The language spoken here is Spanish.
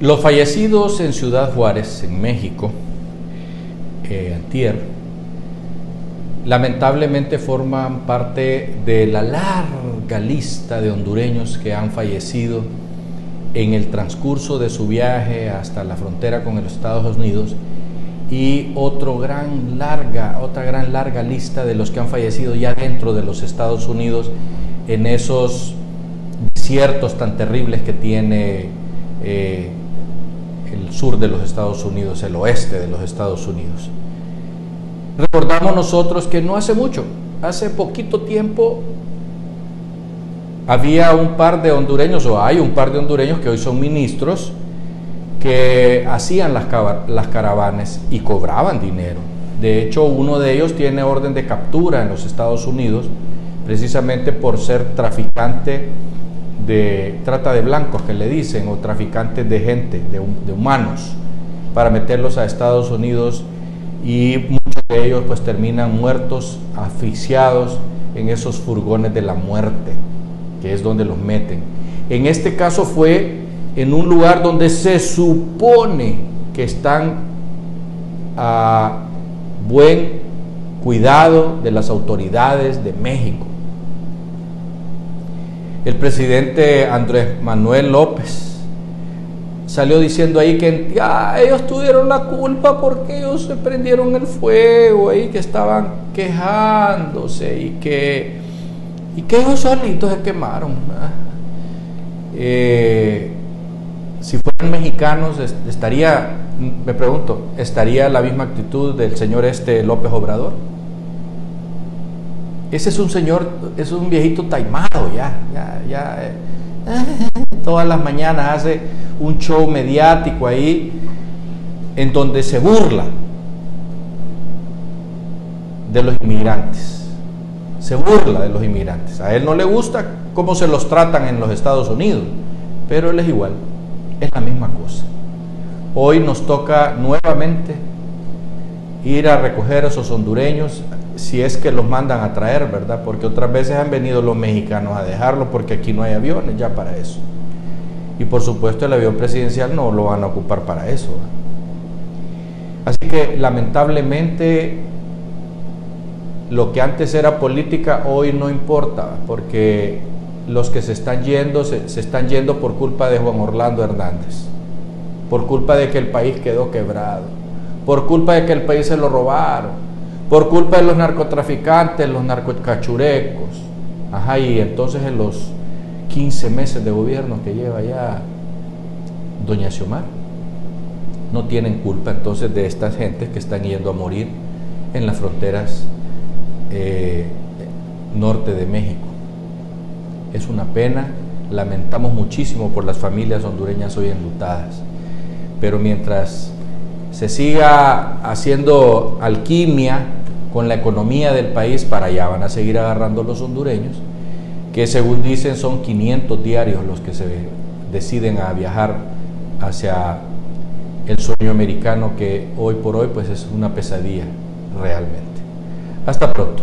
Los fallecidos en Ciudad Juárez, en México, eh, antier, lamentablemente forman parte de la larga lista de hondureños que han fallecido en el transcurso de su viaje hasta la frontera con los Estados Unidos y otro gran larga, otra gran larga lista de los que han fallecido ya dentro de los Estados Unidos en esos desiertos tan terribles que tiene eh, el sur de los Estados Unidos, el oeste de los Estados Unidos. Recordamos nosotros que no hace mucho, hace poquito tiempo, había un par de hondureños, o hay un par de hondureños que hoy son ministros, que hacían las, caravanas y cobraban dinero. De hecho, uno de ellos tiene orden de captura en los Estados Unidos, precisamente por ser traficante de trata de blancos, que le dicen, o traficante de gente, de, de humanos, para meterlos a Estados Unidos y muchos de ellos pues terminan muertos, asfixiados en esos furgones de la muerte, que es donde los meten. En este caso fue en un lugar donde se supone que están a buen cuidado de las autoridades de México. El presidente Andrés Manuel López salió diciendo ahí que ellos tuvieron la culpa porque ellos se prendieron el fuego ahí, que estaban quejándose y que, y que ellos solitos se quemaron. Eh, si fueran mexicanos, estaría, me pregunto, ¿estaría la misma actitud del señor este López Obrador? Ese es un señor, es un viejito taimado ya, ya, ya. Eh, todas las mañanas hace un show mediático ahí en donde se burla de los inmigrantes. Se burla de los inmigrantes. A él no le gusta cómo se los tratan en los Estados Unidos, pero él es igual es la misma cosa. Hoy nos toca nuevamente ir a recoger a esos hondureños, si es que los mandan a traer, ¿verdad? Porque otras veces han venido los mexicanos a dejarlo porque aquí no hay aviones ya para eso. Y por supuesto el avión presidencial no lo van a ocupar para eso. Así que lamentablemente lo que antes era política hoy no importa, porque los que se están yendo, se, están yendo por culpa de Juan Orlando Hernández, por culpa de que el país quedó quebrado, por culpa de que el país se lo robaron, por culpa de los narcotraficantes, los narcocachurecos. Ajá, y entonces en los 15 meses de gobierno que lleva ya doña Xiomar, no tienen culpa entonces de estas gentes que están yendo a morir en las fronteras eh, norte de México. Es una pena, lamentamos muchísimo por las familias hondureñas hoy enlutadas, pero mientras se siga haciendo alquimia con la economía del país, para allá van a seguir agarrando los hondureños, que según dicen son 500 diarios los que se deciden a viajar hacia el sueño americano que hoy por hoy pues es una pesadilla realmente. Hasta pronto.